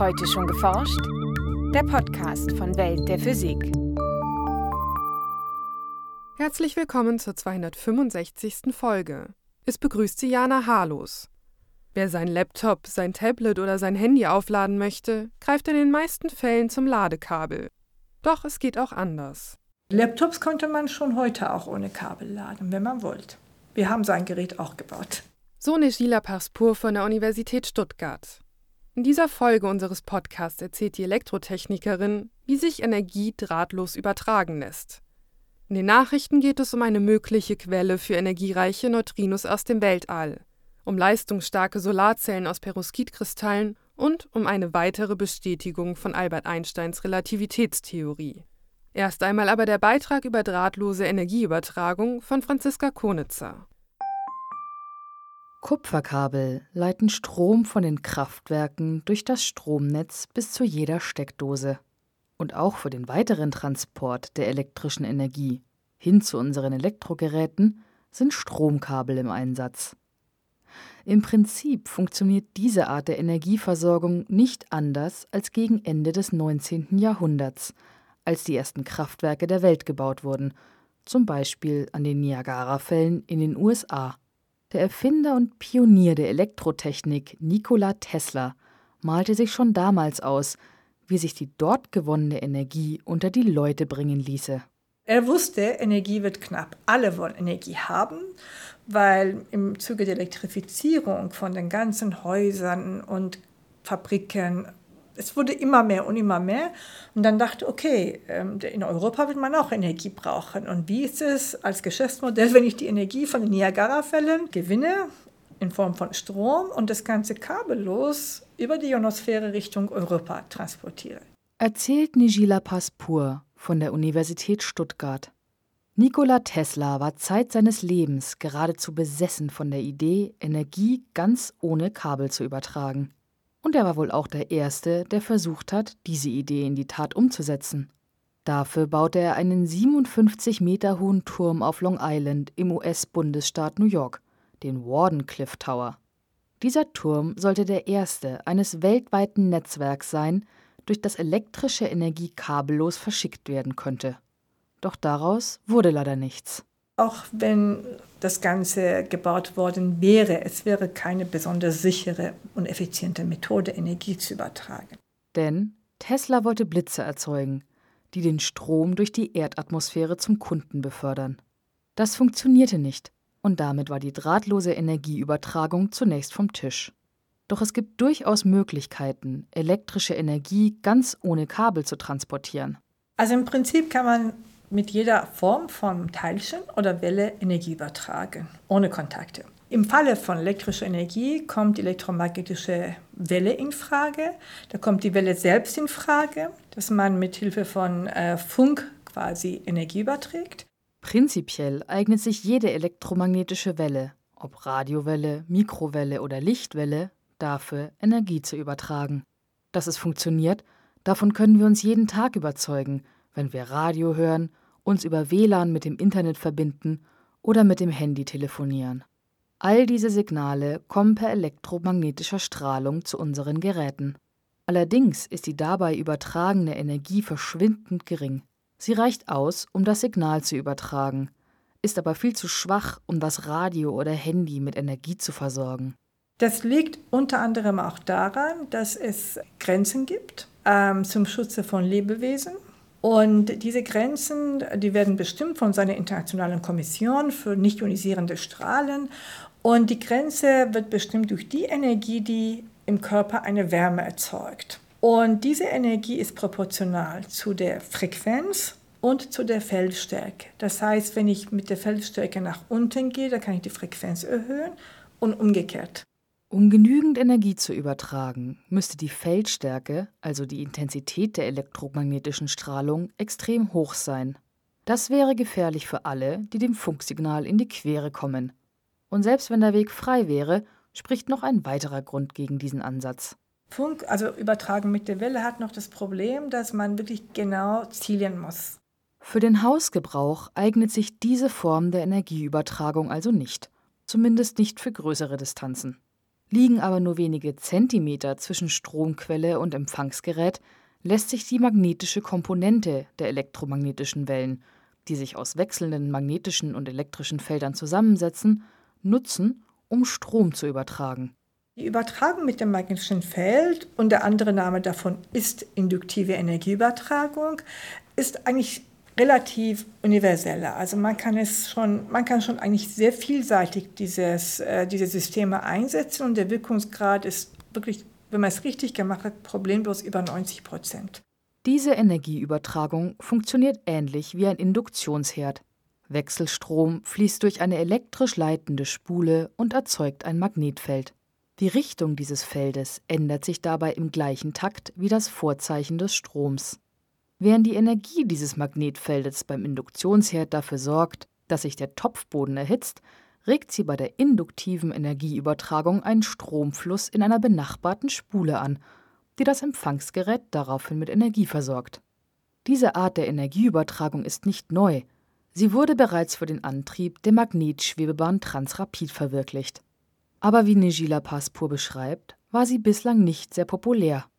Heute schon geforscht? Der Podcast von Welt der Physik. Herzlich willkommen zur 265. Folge. Es begrüßt Sie Jana Harlos. Wer sein Laptop, sein Tablet oder sein Handy aufladen möchte, greift in den meisten Fällen zum Ladekabel. Doch es geht auch anders. Laptops konnte man schon heute auch ohne Kabel laden, wenn man wollte. Wir haben sein Gerät auch gebaut. So Nishila Parspur von der Universität Stuttgart. In dieser Folge unseres Podcasts erzählt die Elektrotechnikerin, wie sich Energie drahtlos übertragen lässt. In den Nachrichten geht es um eine mögliche Quelle für energiereiche Neutrinos aus dem Weltall, um leistungsstarke Solarzellen aus Perovskitkristallen und um eine weitere Bestätigung von Albert Einsteins Relativitätstheorie. Erst einmal aber der Beitrag über drahtlose Energieübertragung von Franziska Konitzer. Kupferkabel leiten Strom von den Kraftwerken durch das Stromnetz bis zu jeder Steckdose. Und auch für den weiteren Transport der elektrischen Energie hin zu unseren Elektrogeräten sind Stromkabel im Einsatz. Im Prinzip funktioniert diese Art der Energieversorgung nicht anders als gegen Ende des 19. Jahrhunderts, als die ersten Kraftwerke der Welt gebaut wurden, zum Beispiel an den Niagarafällen in den USA. Der Erfinder und Pionier der Elektrotechnik Nikola Tesla malte sich schon damals aus, wie sich die dort gewonnene Energie unter die Leute bringen ließe. Er wusste, Energie wird knapp. Alle wollen Energie haben, weil im Zuge der Elektrifizierung von den ganzen Häusern und Fabriken es wurde immer mehr und immer mehr. Und dann dachte, okay, ähm, in Europa wird man auch Energie brauchen. Und wie ist es als Geschäftsmodell, wenn ich die Energie von den Niagara-Fällen gewinne in Form von Strom und das Ganze kabellos über die Ionosphäre Richtung Europa transportiere? Erzählt Nigila Paspur von der Universität Stuttgart. Nikola Tesla war Zeit seines Lebens geradezu besessen von der Idee, Energie ganz ohne Kabel zu übertragen. Und er war wohl auch der Erste, der versucht hat, diese Idee in die Tat umzusetzen. Dafür baute er einen 57 Meter hohen Turm auf Long Island im US-Bundesstaat New York, den Wardenclyffe Tower. Dieser Turm sollte der erste eines weltweiten Netzwerks sein, durch das elektrische Energie kabellos verschickt werden könnte. Doch daraus wurde leider nichts auch wenn das Ganze gebaut worden wäre, es wäre keine besonders sichere und effiziente Methode, Energie zu übertragen. Denn Tesla wollte Blitze erzeugen, die den Strom durch die Erdatmosphäre zum Kunden befördern. Das funktionierte nicht, und damit war die drahtlose Energieübertragung zunächst vom Tisch. Doch es gibt durchaus Möglichkeiten, elektrische Energie ganz ohne Kabel zu transportieren. Also im Prinzip kann man mit jeder Form von Teilchen oder Welle Energie übertragen, ohne Kontakte. Im Falle von elektrischer Energie kommt die elektromagnetische Welle in Frage. Da kommt die Welle selbst in Frage, dass man mit Hilfe von äh, Funk quasi Energie überträgt. Prinzipiell eignet sich jede elektromagnetische Welle, ob Radiowelle, Mikrowelle oder Lichtwelle, dafür, Energie zu übertragen. Dass es funktioniert, davon können wir uns jeden Tag überzeugen, wenn wir Radio hören uns über WLAN mit dem Internet verbinden oder mit dem Handy telefonieren. All diese Signale kommen per elektromagnetischer Strahlung zu unseren Geräten. Allerdings ist die dabei übertragene Energie verschwindend gering. Sie reicht aus, um das Signal zu übertragen, ist aber viel zu schwach, um das Radio oder Handy mit Energie zu versorgen. Das liegt unter anderem auch daran, dass es Grenzen gibt ähm, zum Schutze von Lebewesen und diese Grenzen, die werden bestimmt von seiner internationalen Kommission für nicht ionisierende Strahlen. Und die Grenze wird bestimmt durch die Energie, die im Körper eine Wärme erzeugt. Und diese Energie ist proportional zu der Frequenz und zu der Feldstärke. Das heißt, wenn ich mit der Feldstärke nach unten gehe, dann kann ich die Frequenz erhöhen und umgekehrt. Um genügend Energie zu übertragen, müsste die Feldstärke, also die Intensität der elektromagnetischen Strahlung, extrem hoch sein. Das wäre gefährlich für alle, die dem Funksignal in die Quere kommen. Und selbst wenn der Weg frei wäre, spricht noch ein weiterer Grund gegen diesen Ansatz. Funk, also Übertragen mit der Welle, hat noch das Problem, dass man wirklich genau zielen muss. Für den Hausgebrauch eignet sich diese Form der Energieübertragung also nicht, zumindest nicht für größere Distanzen. Liegen aber nur wenige Zentimeter zwischen Stromquelle und Empfangsgerät, lässt sich die magnetische Komponente der elektromagnetischen Wellen, die sich aus wechselnden magnetischen und elektrischen Feldern zusammensetzen, nutzen, um Strom zu übertragen. Die Übertragung mit dem magnetischen Feld und der andere Name davon ist induktive Energieübertragung, ist eigentlich relativ universeller. Also man kann es schon, man kann schon eigentlich sehr vielseitig dieses, äh, diese Systeme einsetzen und der Wirkungsgrad ist wirklich, wenn man es richtig gemacht hat, problemlos über 90 Prozent. Diese Energieübertragung funktioniert ähnlich wie ein Induktionsherd. Wechselstrom fließt durch eine elektrisch leitende Spule und erzeugt ein Magnetfeld. Die Richtung dieses Feldes ändert sich dabei im gleichen Takt wie das Vorzeichen des Stroms. Während die Energie dieses Magnetfeldes beim Induktionsherd dafür sorgt, dass sich der Topfboden erhitzt, regt sie bei der induktiven Energieübertragung einen Stromfluss in einer benachbarten Spule an, die das Empfangsgerät daraufhin mit Energie versorgt. Diese Art der Energieübertragung ist nicht neu. Sie wurde bereits für den Antrieb der Magnetschwebebahn Transrapid verwirklicht. Aber wie Negila Paspur beschreibt, war sie bislang nicht sehr populär.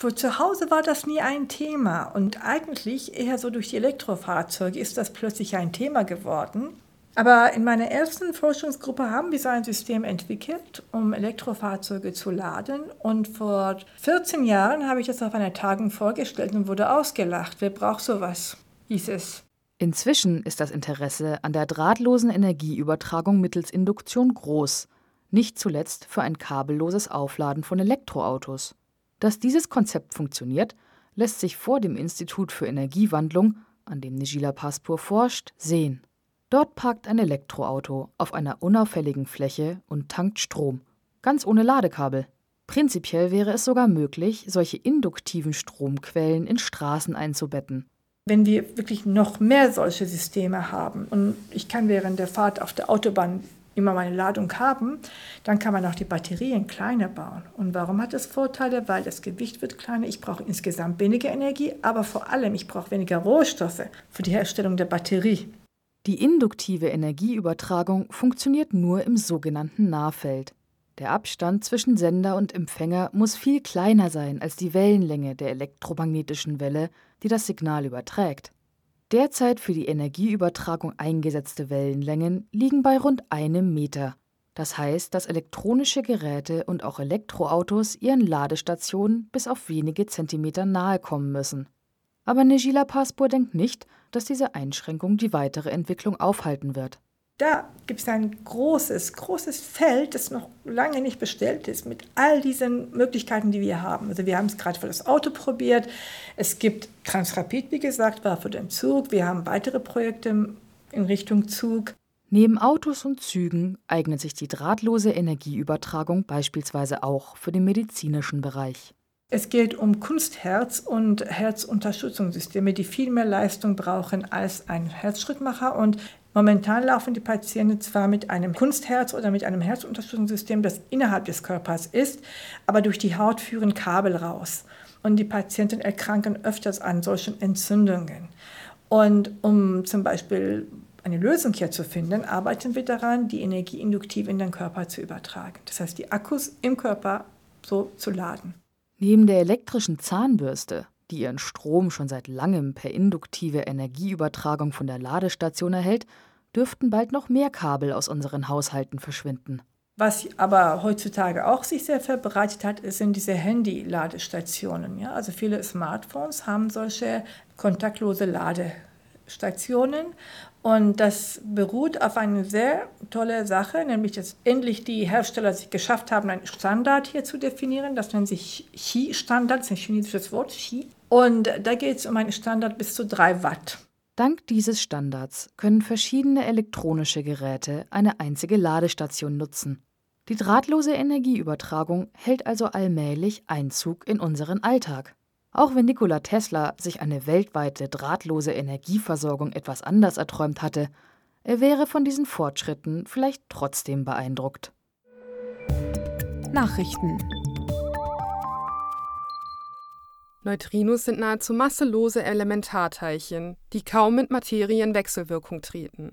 Für zu Hause war das nie ein Thema und eigentlich eher so durch die Elektrofahrzeuge ist das plötzlich ein Thema geworden. Aber in meiner ersten Forschungsgruppe haben wir so ein System entwickelt, um Elektrofahrzeuge zu laden. Und vor 14 Jahren habe ich das auf einer Tagung vorgestellt und wurde ausgelacht. Wer braucht sowas? hieß es. Inzwischen ist das Interesse an der drahtlosen Energieübertragung mittels Induktion groß, nicht zuletzt für ein kabelloses Aufladen von Elektroautos. Dass dieses Konzept funktioniert, lässt sich vor dem Institut für Energiewandlung, an dem Nigila Paspur forscht, sehen. Dort parkt ein Elektroauto auf einer unauffälligen Fläche und tankt Strom, ganz ohne Ladekabel. Prinzipiell wäre es sogar möglich, solche induktiven Stromquellen in Straßen einzubetten. Wenn wir wirklich noch mehr solche Systeme haben und ich kann während der Fahrt auf der Autobahn immer meine Ladung haben, dann kann man auch die Batterien kleiner bauen. Und warum hat das Vorteile? Weil das Gewicht wird kleiner, ich brauche insgesamt weniger Energie, aber vor allem ich brauche weniger Rohstoffe für die Herstellung der Batterie. Die induktive Energieübertragung funktioniert nur im sogenannten Nahfeld. Der Abstand zwischen Sender und Empfänger muss viel kleiner sein als die Wellenlänge der elektromagnetischen Welle, die das Signal überträgt. Derzeit für die Energieübertragung eingesetzte Wellenlängen liegen bei rund einem Meter. Das heißt, dass elektronische Geräte und auch Elektroautos ihren Ladestationen bis auf wenige Zentimeter nahe kommen müssen. Aber Negila Paspur denkt nicht, dass diese Einschränkung die weitere Entwicklung aufhalten wird. Da gibt es ein großes, großes Feld, das noch lange nicht bestellt ist, mit all diesen Möglichkeiten, die wir haben. Also wir haben es gerade für das Auto probiert. Es gibt Transrapid, wie gesagt, war für den Zug. Wir haben weitere Projekte in Richtung Zug. Neben Autos und Zügen eignet sich die drahtlose Energieübertragung beispielsweise auch für den medizinischen Bereich. Es geht um Kunstherz und Herzunterstützungssysteme, die viel mehr Leistung brauchen als ein Herzschrittmacher. Und Momentan laufen die Patienten zwar mit einem Kunstherz oder mit einem Herzunterstützungssystem, das innerhalb des Körpers ist, aber durch die Haut führen Kabel raus. Und die Patienten erkranken öfters an solchen Entzündungen. Und um zum Beispiel eine Lösung hier zu finden, arbeiten wir daran, die Energie induktiv in den Körper zu übertragen. Das heißt, die Akkus im Körper so zu laden. Neben der elektrischen Zahnbürste die ihren Strom schon seit langem per induktive Energieübertragung von der Ladestation erhält, dürften bald noch mehr Kabel aus unseren Haushalten verschwinden. Was aber heutzutage auch sich sehr verbreitet hat, sind diese Handy-Ladestationen. Ja? Also viele Smartphones haben solche kontaktlose Ladestationen und das beruht auf eine sehr tolle Sache, nämlich dass endlich die Hersteller sich geschafft haben, einen Standard hier zu definieren. Das nennt sich Qi-Standard, ein chinesisches Wort, Qi. Und da geht es um einen Standard bis zu 3 Watt. Dank dieses Standards können verschiedene elektronische Geräte eine einzige Ladestation nutzen. Die drahtlose Energieübertragung hält also allmählich Einzug in unseren Alltag. Auch wenn Nikola Tesla sich eine weltweite drahtlose Energieversorgung etwas anders erträumt hatte, er wäre von diesen Fortschritten vielleicht trotzdem beeindruckt. Nachrichten Neutrinos sind nahezu masselose Elementarteilchen, die kaum mit Materie in Wechselwirkung treten.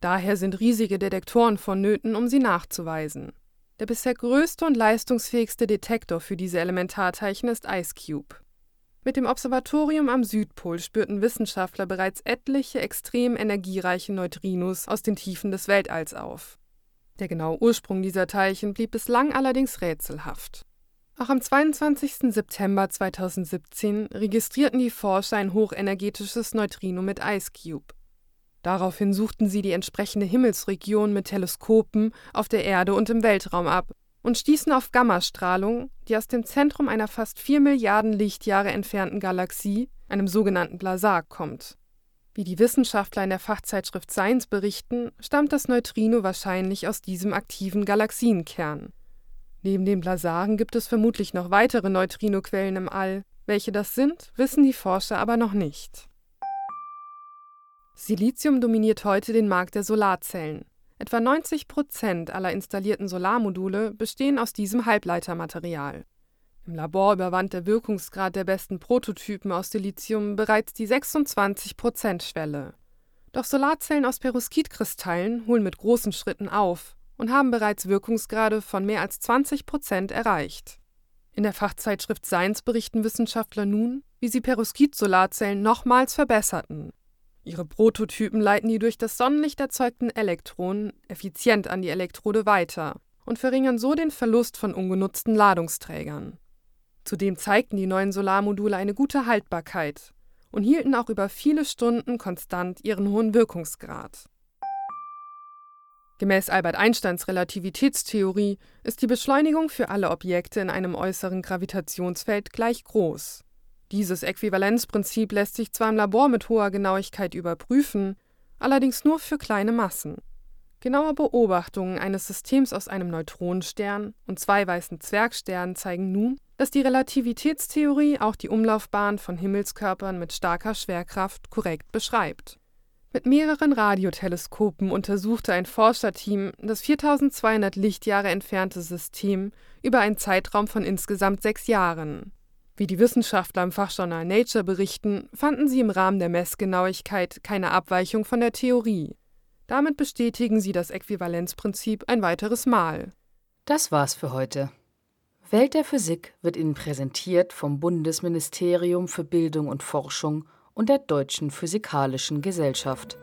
Daher sind riesige Detektoren vonnöten, um sie nachzuweisen. Der bisher größte und leistungsfähigste Detektor für diese Elementarteilchen ist IceCube. Mit dem Observatorium am Südpol spürten Wissenschaftler bereits etliche extrem energiereiche Neutrinos aus den Tiefen des Weltalls auf. Der genaue Ursprung dieser Teilchen blieb bislang allerdings rätselhaft. Auch am 22. September 2017 registrierten die Forscher ein hochenergetisches Neutrino mit IceCube. Daraufhin suchten sie die entsprechende Himmelsregion mit Teleskopen auf der Erde und im Weltraum ab und stießen auf Gammastrahlung, die aus dem Zentrum einer fast 4 Milliarden Lichtjahre entfernten Galaxie, einem sogenannten Blazar, kommt. Wie die Wissenschaftler in der Fachzeitschrift Science berichten, stammt das Neutrino wahrscheinlich aus diesem aktiven Galaxienkern. Neben den Blazaren gibt es vermutlich noch weitere Neutrinoquellen im All. Welche das sind, wissen die Forscher aber noch nicht. Silizium dominiert heute den Markt der Solarzellen. Etwa 90 Prozent aller installierten Solarmodule bestehen aus diesem Halbleitermaterial. Im Labor überwand der Wirkungsgrad der besten Prototypen aus Silizium bereits die 26-Prozent-Schwelle. Doch Solarzellen aus Perovskitkristallen holen mit großen Schritten auf und haben bereits Wirkungsgrade von mehr als 20 Prozent erreicht. In der Fachzeitschrift Science berichten Wissenschaftler nun, wie sie Perovskit-Solarzellen nochmals verbesserten. Ihre Prototypen leiten die durch das Sonnenlicht erzeugten Elektronen effizient an die Elektrode weiter und verringern so den Verlust von ungenutzten Ladungsträgern. Zudem zeigten die neuen Solarmodule eine gute Haltbarkeit und hielten auch über viele Stunden konstant ihren hohen Wirkungsgrad. Gemäß Albert Einsteins Relativitätstheorie ist die Beschleunigung für alle Objekte in einem äußeren Gravitationsfeld gleich groß. Dieses Äquivalenzprinzip lässt sich zwar im Labor mit hoher Genauigkeit überprüfen, allerdings nur für kleine Massen. Genaue Beobachtungen eines Systems aus einem Neutronenstern und zwei weißen Zwergsternen zeigen nun, dass die Relativitätstheorie auch die Umlaufbahn von Himmelskörpern mit starker Schwerkraft korrekt beschreibt. Mit mehreren Radioteleskopen untersuchte ein Forscherteam das 4200 Lichtjahre entfernte System über einen Zeitraum von insgesamt sechs Jahren. Wie die Wissenschaftler im Fachjournal Nature berichten, fanden sie im Rahmen der Messgenauigkeit keine Abweichung von der Theorie. Damit bestätigen sie das Äquivalenzprinzip ein weiteres Mal. Das war's für heute. Welt der Physik wird Ihnen präsentiert vom Bundesministerium für Bildung und Forschung und der Deutschen Physikalischen Gesellschaft.